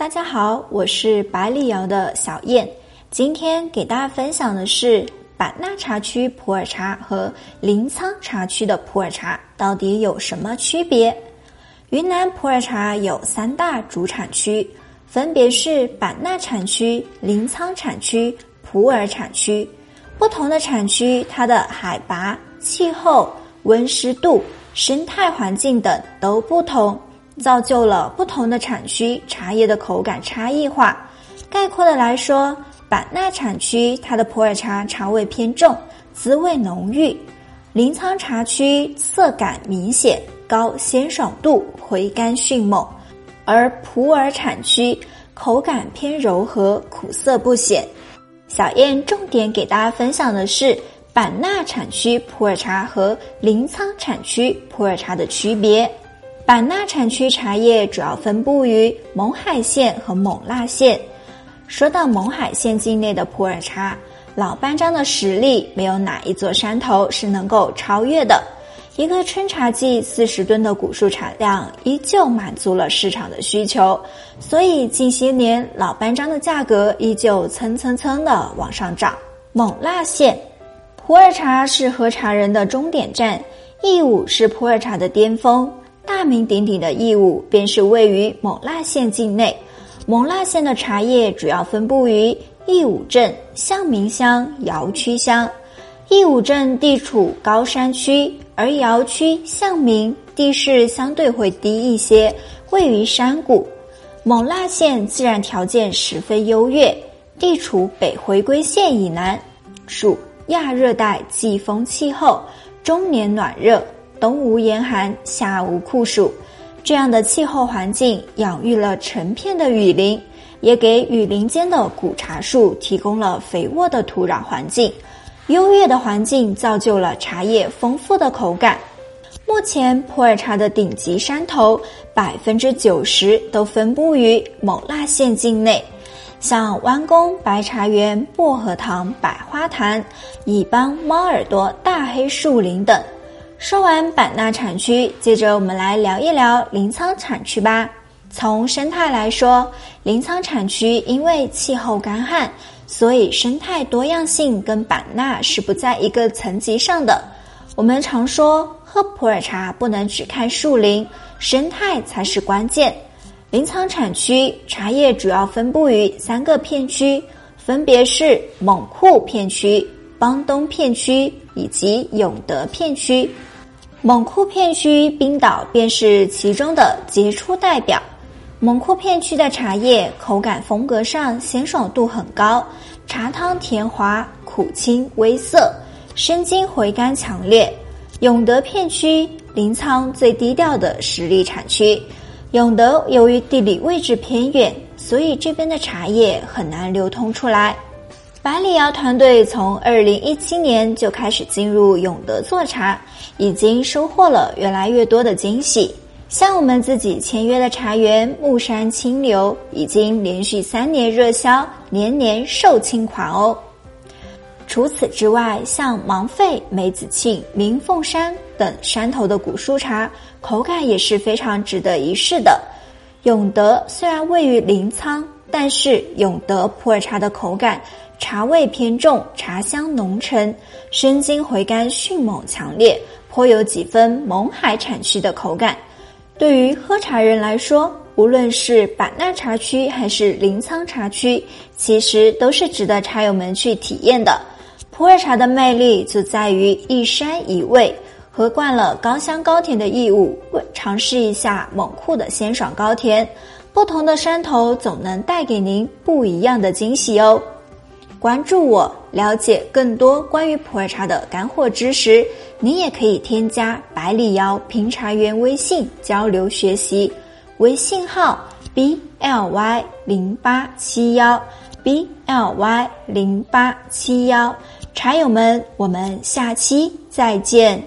大家好，我是百里窑的小燕。今天给大家分享的是版纳茶区普洱茶和临沧茶区的普洱茶到底有什么区别？云南普洱茶有三大主产区，分别是版纳产区、临沧产区、普洱产区。不同的产区，它的海拔、气候、温湿度、生态环境等都不同。造就了不同的产区茶叶的口感差异化。概括的来说，版纳产区它的普洱茶茶味偏重，滋味浓郁；临沧茶区色感明显，高鲜爽度，回甘迅猛；而普洱产区口感偏柔和，苦涩不显。小燕重点给大家分享的是版纳产区普洱茶和临沧产区普洱茶的区别。版纳产区茶叶主要分布于勐海县和勐腊县。说到勐海县境内的普洱茶，老班章的实力没有哪一座山头是能够超越的。一个春茶季四十吨的古树产量，依旧满足了市场的需求，所以近些年老班章的价格依旧蹭蹭蹭的往上涨。勐腊县普洱茶是喝茶人的终点站，义乌是普洱茶的巅峰。大名鼎鼎的义乌，便是位于勐腊县境内。勐腊县的茶叶主要分布于义乌镇、向明乡、瑶区乡。义乌镇地处高山区，而瑶区、向明地势相对会低一些，位于山谷。勐腊县自然条件十分优越，地处北回归线以南，属亚热带季风气候，终年暖热。冬无严寒，夏无酷暑，这样的气候环境养育了成片的雨林，也给雨林间的古茶树提供了肥沃的土壤环境。优越的环境造就了茶叶丰富的口感。目前普洱茶的顶级山头百分之九十都分布于勐腊县境内，像弯弓白茶园、薄荷塘、百花潭、乙邦猫耳朵大黑树林等。说完版纳产区，接着我们来聊一聊临沧产区吧。从生态来说，临沧产区因为气候干旱，所以生态多样性跟版纳是不在一个层级上的。我们常说喝普洱茶不能只看树林，生态才是关键。临沧产区茶叶主要分布于三个片区，分别是勐库片区、邦东片区以及永德片区。勐库片区，冰岛便是其中的杰出代表。勐库片区的茶叶口感风格上鲜爽度很高，茶汤甜滑，苦清微涩，生津回甘强烈。永德片区，临沧最低调的实力产区。永德由于地理位置偏远，所以这边的茶叶很难流通出来。百里瑶团队从二零一七年就开始进入永德做茶，已经收获了越来越多的惊喜。像我们自己签约的茶园木山清流，已经连续三年热销，年年售罄款哦。除此之外，像芒费、梅子庆、明凤山等山头的古树茶，口感也是非常值得一试的。永德虽然位于临沧，但是永德普洱茶的口感。茶味偏重，茶香浓沉，生津回甘迅猛强烈，颇有几分勐海产区的口感。对于喝茶人来说，无论是版纳茶区还是临沧茶区，其实都是值得茶友们去体验的。普洱茶的魅力就在于一山一味，喝惯了高香高甜的义乌，尝试一下勐库的鲜爽高甜，不同的山头总能带给您不一样的惊喜哦。关注我，了解更多关于普洱茶的干货知识。您也可以添加百里瑶评茶员微信交流学习，微信号 b l y 零八七幺 b l y 零八七幺。茶友们，我们下期再见。